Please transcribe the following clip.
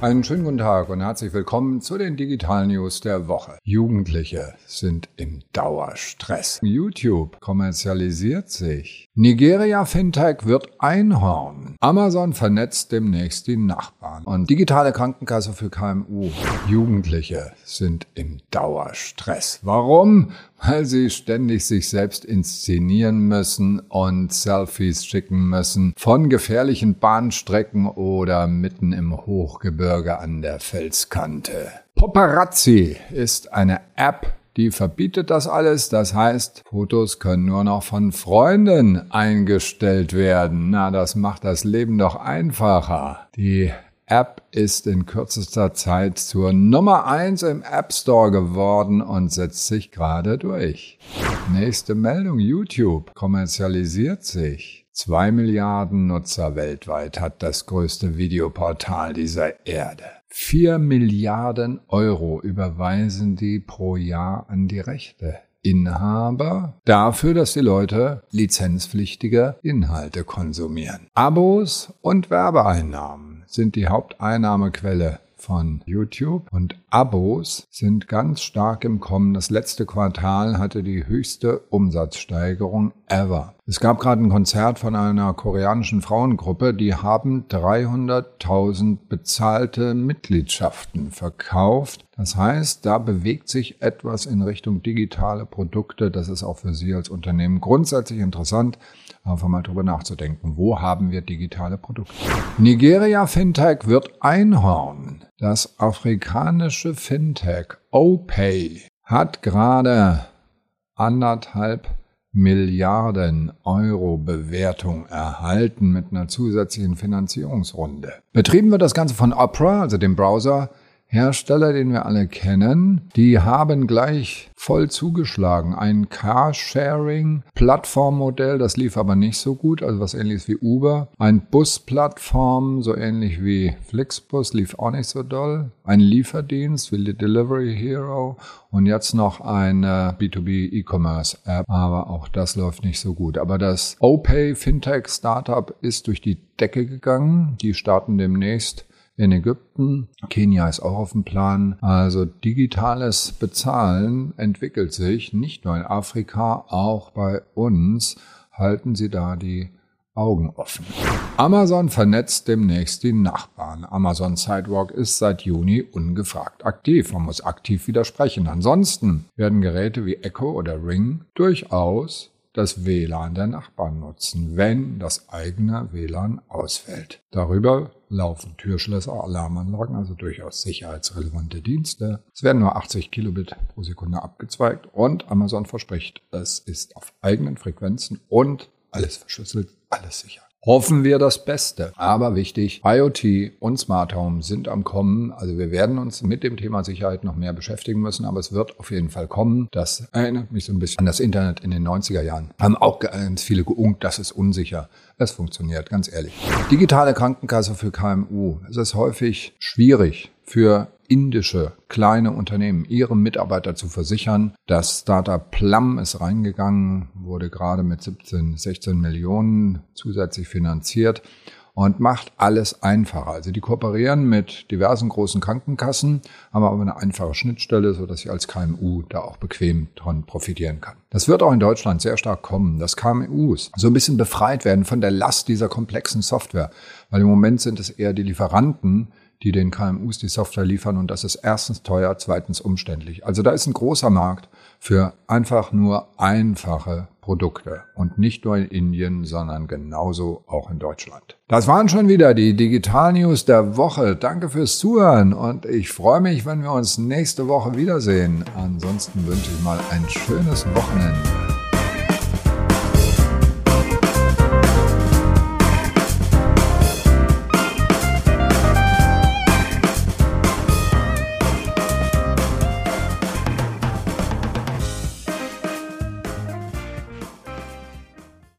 Einen schönen guten Tag und herzlich willkommen zu den Digital News der Woche. Jugendliche sind im Dauerstress. YouTube kommerzialisiert sich. Nigeria Fintech wird Einhorn. Amazon vernetzt demnächst die Nachbarn. Und digitale Krankenkasse für KMU. Jugendliche sind im Dauerstress. Warum? Weil sie ständig sich selbst inszenieren müssen und Selfies schicken müssen von gefährlichen Bahnstrecken oder mitten im Hochgebirge an der Felskante. Paparazzi ist eine App, die verbietet das alles. Das heißt, Fotos können nur noch von Freunden eingestellt werden. Na, das macht das Leben doch einfacher. Die App ist in kürzester Zeit zur Nummer eins im App Store geworden und setzt sich gerade durch. Nächste Meldung. YouTube kommerzialisiert sich. Zwei Milliarden Nutzer weltweit hat das größte Videoportal dieser Erde. Vier Milliarden Euro überweisen die pro Jahr an die Rechte. Inhaber dafür, dass die Leute lizenzpflichtige Inhalte konsumieren. Abos und Werbeeinnahmen sind die Haupteinnahmequelle von YouTube und Abos sind ganz stark im Kommen. Das letzte Quartal hatte die höchste Umsatzsteigerung ever. Es gab gerade ein Konzert von einer koreanischen Frauengruppe, die haben 300.000 bezahlte Mitgliedschaften verkauft. Das heißt, da bewegt sich etwas in Richtung digitale Produkte. Das ist auch für Sie als Unternehmen grundsätzlich interessant, einfach mal drüber nachzudenken. Wo haben wir digitale Produkte? Nigeria Fintech wird Einhorn. Das afrikanische Fintech OPay hat gerade anderthalb Milliarden Euro Bewertung erhalten mit einer zusätzlichen Finanzierungsrunde. Betrieben wird das Ganze von Opera, also dem Browser Hersteller, den wir alle kennen, die haben gleich voll zugeschlagen. Ein Carsharing-Plattformmodell, das lief aber nicht so gut, also was ähnliches wie Uber. Ein Busplattform, so ähnlich wie Flixbus, lief auch nicht so doll. Ein Lieferdienst wie Delivery Hero und jetzt noch eine B2B E-Commerce App, aber auch das läuft nicht so gut. Aber das OPay Fintech Startup ist durch die Decke gegangen. Die starten demnächst in Ägypten. Kenia ist auch auf dem Plan. Also digitales Bezahlen entwickelt sich nicht nur in Afrika, auch bei uns halten Sie da die Augen offen. Amazon vernetzt demnächst die Nachbarn. Amazon Sidewalk ist seit Juni ungefragt aktiv. Man muss aktiv widersprechen. Ansonsten werden Geräte wie Echo oder Ring durchaus das WLAN der Nachbarn nutzen, wenn das eigene WLAN ausfällt. Darüber laufen Türschlösser, Alarmanlagen, also durchaus sicherheitsrelevante Dienste. Es werden nur 80 Kilobit pro Sekunde abgezweigt und Amazon verspricht, es ist auf eigenen Frequenzen und alles verschlüsselt, alles sicher. Hoffen wir das Beste. Aber wichtig, IoT und Smart Home sind am Kommen. Also wir werden uns mit dem Thema Sicherheit noch mehr beschäftigen müssen, aber es wird auf jeden Fall kommen. Das erinnert mich so ein bisschen an das Internet in den 90er Jahren. Haben auch ganz viele geungt, das ist unsicher. Es funktioniert, ganz ehrlich. Digitale Krankenkasse für KMU. Es ist häufig schwierig für indische kleine Unternehmen ihre Mitarbeiter zu versichern. Das Startup Plum ist reingegangen, wurde gerade mit 17, 16 Millionen zusätzlich finanziert und macht alles einfacher. Also die kooperieren mit diversen großen Krankenkassen, haben aber eine einfache Schnittstelle, so dass ich als KMU da auch bequem dran profitieren kann. Das wird auch in Deutschland sehr stark kommen, dass KMUs so ein bisschen befreit werden von der Last dieser komplexen Software, weil im Moment sind es eher die Lieferanten, die den KMUs die Software liefern und das ist erstens teuer, zweitens umständlich. Also da ist ein großer Markt für einfach nur einfache Produkte und nicht nur in Indien, sondern genauso auch in Deutschland. Das waren schon wieder die Digital News der Woche. Danke fürs Zuhören und ich freue mich, wenn wir uns nächste Woche wiedersehen. Ansonsten wünsche ich mal ein schönes Wochenende.